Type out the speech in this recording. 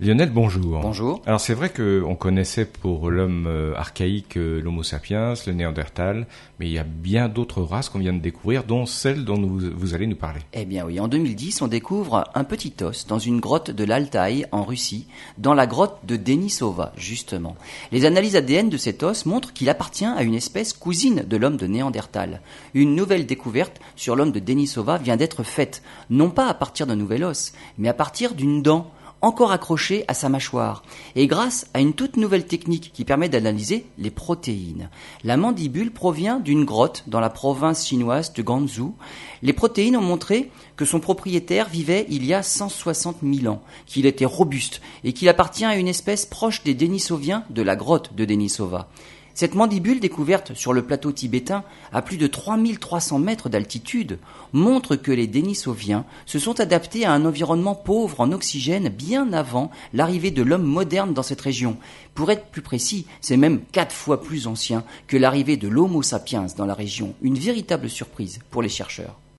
Lionel, bonjour. Bonjour. Alors c'est vrai qu'on connaissait pour l'homme euh, archaïque euh, l'Homo sapiens, le Néandertal, mais il y a bien d'autres races qu'on vient de découvrir, dont celle dont vous, vous, allez nous parler. Eh bien oui, en 2010, on découvre un petit os dans une grotte de l'Altaï en Russie, dans la grotte de Denisova, justement. Les analyses ADN de cet os montrent qu'il appartient à une espèce cousine de l'homme de Néandertal. Une nouvelle découverte sur l'homme de Denisova vient d'être faite, non pas à partir d'un nouvel os, mais à partir d'une dent encore accroché à sa mâchoire, et grâce à une toute nouvelle technique qui permet d'analyser les protéines. La mandibule provient d'une grotte dans la province chinoise de Ganzhou. Les protéines ont montré que son propriétaire vivait il y a 160 000 ans, qu'il était robuste et qu'il appartient à une espèce proche des Denisoviens de la grotte de Denisova. Cette mandibule découverte sur le plateau tibétain à plus de 3300 mètres d'altitude montre que les Denisoviens se sont adaptés à un environnement pauvre en oxygène bien avant l'arrivée de l'homme moderne dans cette région. Pour être plus précis, c'est même quatre fois plus ancien que l'arrivée de l'Homo sapiens dans la région. Une véritable surprise pour les chercheurs.